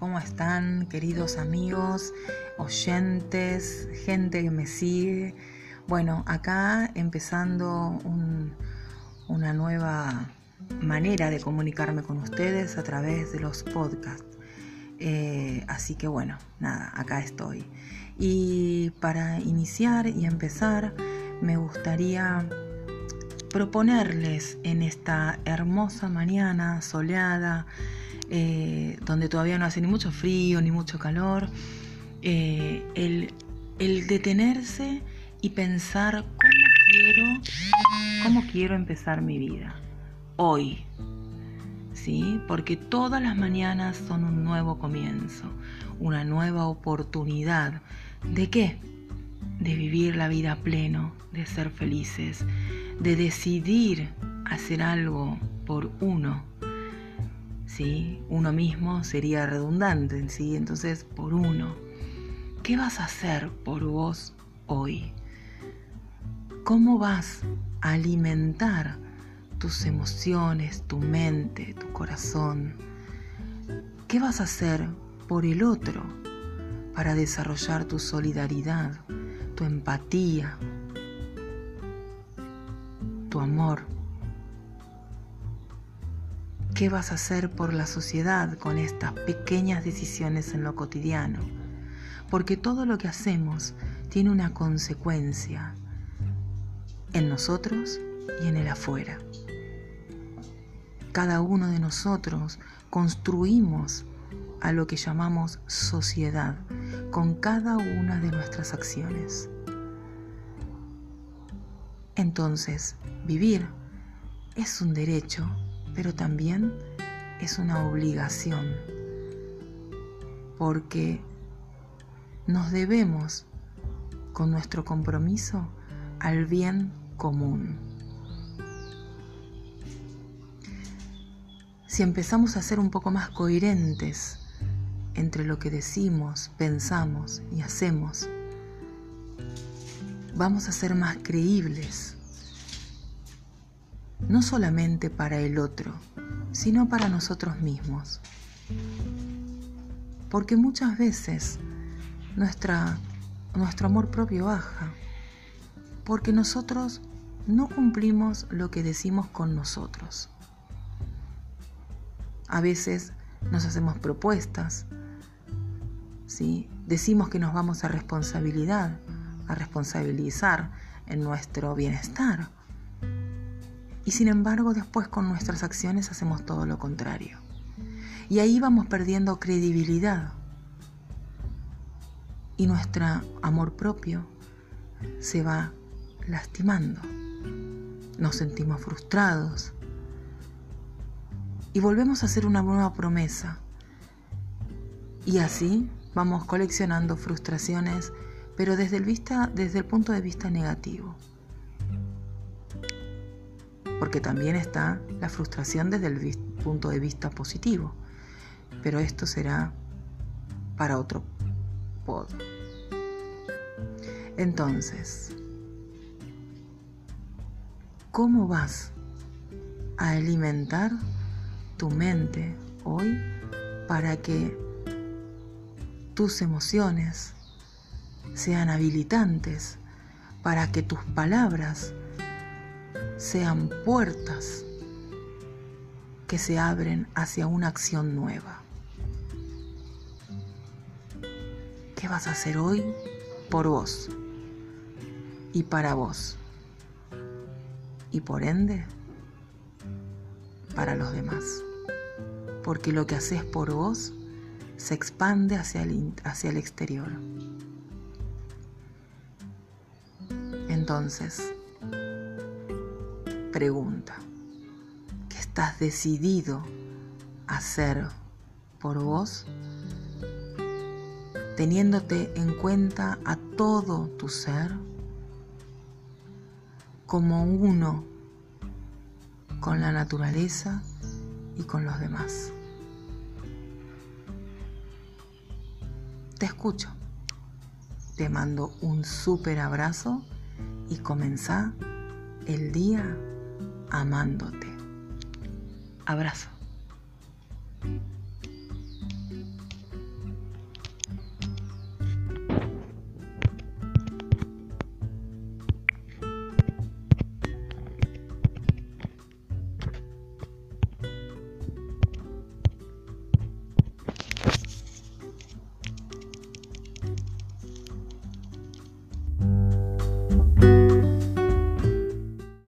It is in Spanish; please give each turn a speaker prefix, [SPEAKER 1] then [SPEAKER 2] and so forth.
[SPEAKER 1] ¿cómo están queridos amigos, oyentes, gente que me sigue? Bueno, acá empezando una nueva manera de comunicarme con ustedes a través de los podcasts. Eh, así que bueno, nada, acá estoy. Y para iniciar y empezar, me gustaría proponerles en esta hermosa mañana soleada, eh, donde todavía no hace ni mucho frío ni mucho calor, eh, el, el, detenerse y pensar cómo quiero, cómo quiero empezar mi vida hoy. ¿Sí? Porque todas las mañanas son un nuevo comienzo, una nueva oportunidad. ¿De qué? De vivir la vida pleno, de ser felices, de decidir hacer algo por uno. Uno mismo sería redundante, ¿sí? Entonces, por uno. ¿Qué vas a hacer por vos hoy? ¿Cómo vas a alimentar tus emociones, tu mente, tu corazón? ¿Qué vas a hacer por el otro para desarrollar tu solidaridad, tu empatía, tu amor. ¿Qué vas a hacer por la sociedad con estas pequeñas decisiones en lo cotidiano? Porque todo lo que hacemos tiene una consecuencia en nosotros y en el afuera. Cada uno de nosotros construimos a lo que llamamos sociedad con cada una de nuestras acciones. Entonces, vivir es un derecho, pero también es una obligación, porque nos debemos con nuestro compromiso al bien común. Si empezamos a ser un poco más coherentes entre lo que decimos, pensamos y hacemos, vamos a ser más creíbles, no solamente para el otro, sino para nosotros mismos. Porque muchas veces nuestra, nuestro amor propio baja, porque nosotros no cumplimos lo que decimos con nosotros. A veces nos hacemos propuestas, ¿sí? decimos que nos vamos a responsabilidad, a responsabilizar en nuestro bienestar. Y sin embargo después con nuestras acciones hacemos todo lo contrario. Y ahí vamos perdiendo credibilidad. Y nuestro amor propio se va lastimando. Nos sentimos frustrados. Y volvemos a hacer una nueva promesa. Y así vamos coleccionando frustraciones pero desde el, desde el punto de vista negativo. Porque también está la frustración desde el punto de vista positivo. Pero esto será para otro pod. Entonces, ¿cómo vas a alimentar tu mente hoy para que tus emociones sean habilitantes para que tus palabras sean puertas que se abren hacia una acción nueva. ¿Qué vas a hacer hoy por vos y para vos? Y por ende, para los demás. Porque lo que haces por vos se expande hacia el, hacia el exterior. Entonces, pregunta, ¿qué estás decidido a hacer por vos? Teniéndote en cuenta a todo tu ser como uno con la naturaleza y con los demás. Te escucho. Te mando un súper abrazo y comenzá el día amándote. Abrazo.